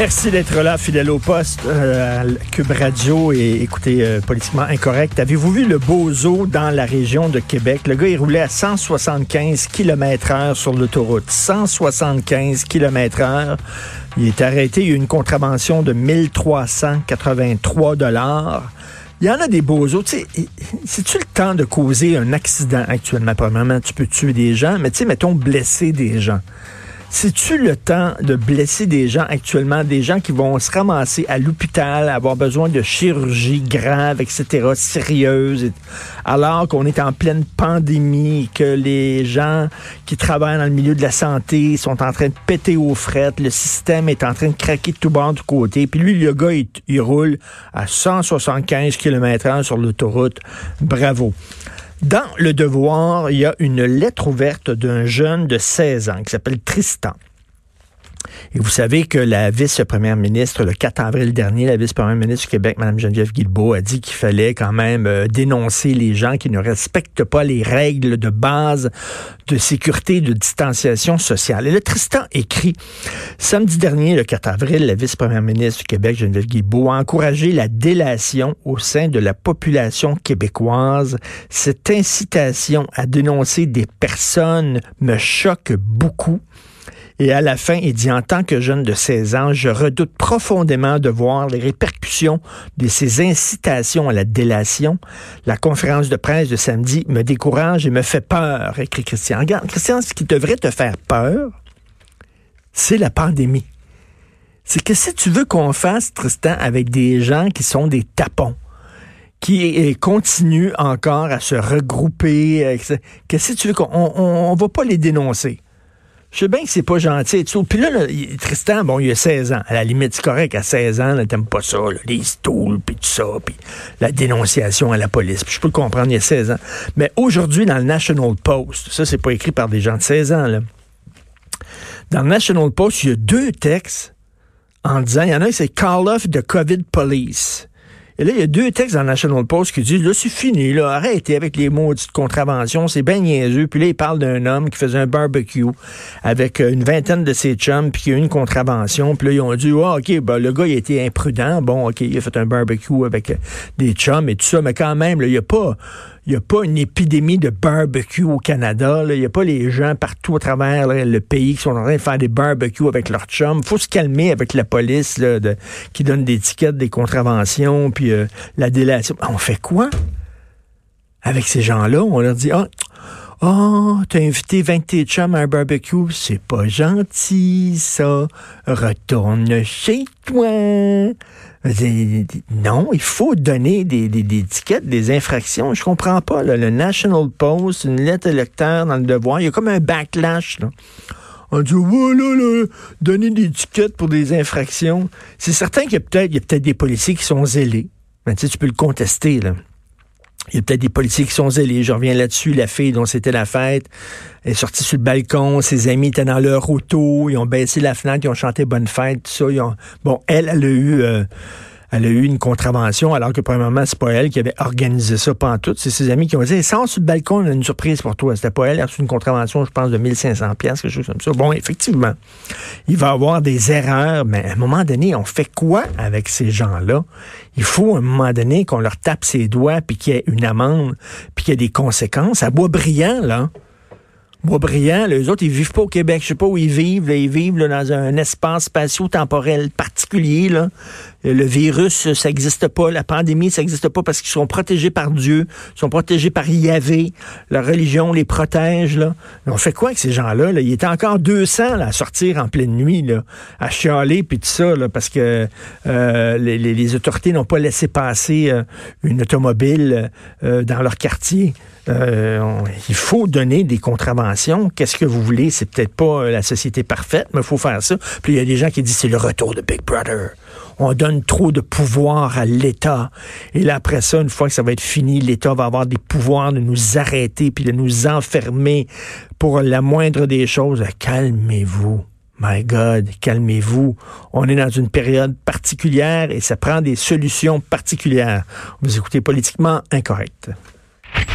Merci d'être là, fidèle au poste, euh, Cube Radio et écoutez, euh, politiquement incorrect. Avez-vous vu le bozo dans la région de Québec? Le gars, il roulait à 175 km heure sur l'autoroute. 175 km heure. Il est arrêté. Il y a eu une contravention de 1383 dollars. Il y en a des. Tu sais, c'est-tu le temps de causer un accident actuellement? Premièrement, tu peux tuer des gens, mais tu sais, mettons, blesser des gens. C'est-tu le temps de blesser des gens actuellement, des gens qui vont se ramasser à l'hôpital, avoir besoin de chirurgie grave, etc., sérieuse, alors qu'on est en pleine pandémie, que les gens qui travaillent dans le milieu de la santé sont en train de péter aux frettes, le système est en train de craquer de tout bord du côté, puis lui, le gars, il, il roule à 175 km h sur l'autoroute. Bravo. Dans Le Devoir, il y a une lettre ouverte d'un jeune de 16 ans qui s'appelle Tristan. Et vous savez que la vice-première ministre, le 4 avril dernier, la vice-première ministre du Québec, Mme Geneviève Guilbeault, a dit qu'il fallait quand même euh, dénoncer les gens qui ne respectent pas les règles de base de sécurité de distanciation sociale. Et le Tristan écrit, samedi dernier, le 4 avril, la vice-première ministre du Québec, Geneviève Guilbeault, a encouragé la délation au sein de la population québécoise. Cette incitation à dénoncer des personnes me choque beaucoup. Et à la fin, il dit, en tant que jeune de 16 ans, je redoute profondément de voir les répercussions de ces incitations à la délation. La conférence de presse de samedi me décourage et me fait peur, écrit Christian. Regarde, Christian, ce qui devrait te faire peur, c'est la pandémie. C'est que si tu veux qu'on fasse, Tristan, avec des gens qui sont des tapons, qui continuent encore à se regrouper, que si tu veux qu'on on, on va pas les dénoncer. Je sais bien que c'est pas gentil et tout. Puis là, Tristan, bon, il a 16 ans. À la limite, c'est correct. À 16 ans, t'aimes pas ça, les stools, puis tout ça, puis la dénonciation à la police. Puis je peux le comprendre, il a 16 ans. Mais aujourd'hui, dans le National Post, ça, c'est pas écrit par des gens de 16 ans, là. Dans le National Post, il y a deux textes en disant, il y en a, c'est Call off the COVID Police. Et là, il y a deux textes dans National Post qui disent, là, c'est fini, là, arrêtez avec les maudites contraventions, c'est bien niaiseux. Puis là, il parle d'un homme qui faisait un barbecue avec euh, une vingtaine de ses chums, puis qui a eu une contravention. Puis là, ils ont dit, ah, OK, ben, le gars, il a été imprudent. Bon, OK, il a fait un barbecue avec euh, des chums et tout ça, mais quand même, là, il n'y a pas il n'y a pas une épidémie de barbecue au Canada. Il n'y a pas les gens partout à travers le pays qui sont en train de faire des barbecues avec leurs chums. faut se calmer avec la police qui donne des tickets, des contraventions, puis euh, la délation. On fait quoi? Avec ces gens-là? On leur dit, ah, oh, t'as invité 20 tes chums à un barbecue, c'est pas gentil, ça. Retourne chez toi. Non, il faut donner des, des, des, étiquettes, des infractions. Je comprends pas. Là. Le National Post, une lettre électeur dans le devoir, il y a comme un backlash. Là. On dit voilà, là, donner des étiquettes pour des infractions. C'est certain qu'il y a peut-être peut des policiers qui sont zélés. Mais tu sais, tu peux le contester. Là. Il y a peut-être des policiers qui sont zélés. Je reviens là-dessus. La fille dont c'était la fête est sortie sur le balcon. Ses amis étaient dans leur auto. Ils ont baissé la fenêtre. Ils ont chanté Bonne fête. Tout ça. ont... Bon, elle, elle a eu... Euh, elle a eu une contravention, alors que premièrement, c'est pas elle qui avait organisé ça pendant tout. C'est ses amis qui ont dit, sans sur le balcon, on a une surprise pour toi. C'était pas elle, elle a reçu une contravention, je pense, de 1500 pièces, quelque chose comme ça. Bon, effectivement, il va y avoir des erreurs, mais à un moment donné, on fait quoi avec ces gens-là? Il faut, à un moment donné, qu'on leur tape ses doigts, puis qu'il y ait une amende, puis qu'il y ait des conséquences. À bois brillant, là, Boisbriand, les autres, ils vivent pas au Québec. Je sais pas où ils vivent. ils vivent dans un espace spatio-temporel particulier. Là. Le virus, ça n'existe pas. La pandémie, ça n'existe pas parce qu'ils sont protégés par Dieu. Ils sont protégés par Yahvé. La religion les protège. Là. On fait quoi avec ces gens-là? Là? Il était encore 200 là, à sortir en pleine nuit, là, à chialer puis tout ça, là, parce que euh, les, les, autorités n'ont pas laissé passer euh, une automobile euh, dans leur quartier. Euh, il faut donner des contraventions. Qu'est-ce que vous voulez? C'est peut-être pas euh, la société parfaite, mais il faut faire ça. Puis il y a des gens qui disent c'est le retour de Big Brother. on donne trop de pouvoir à l'État. Et là, après ça, une fois que ça va être fini, l'État va avoir des pouvoirs de nous arrêter puis de nous enfermer pour la moindre des choses. Calmez-vous. My God, calmez-vous. On est dans une période particulière et ça prend des solutions particulières. Vous écoutez politiquement incorrect.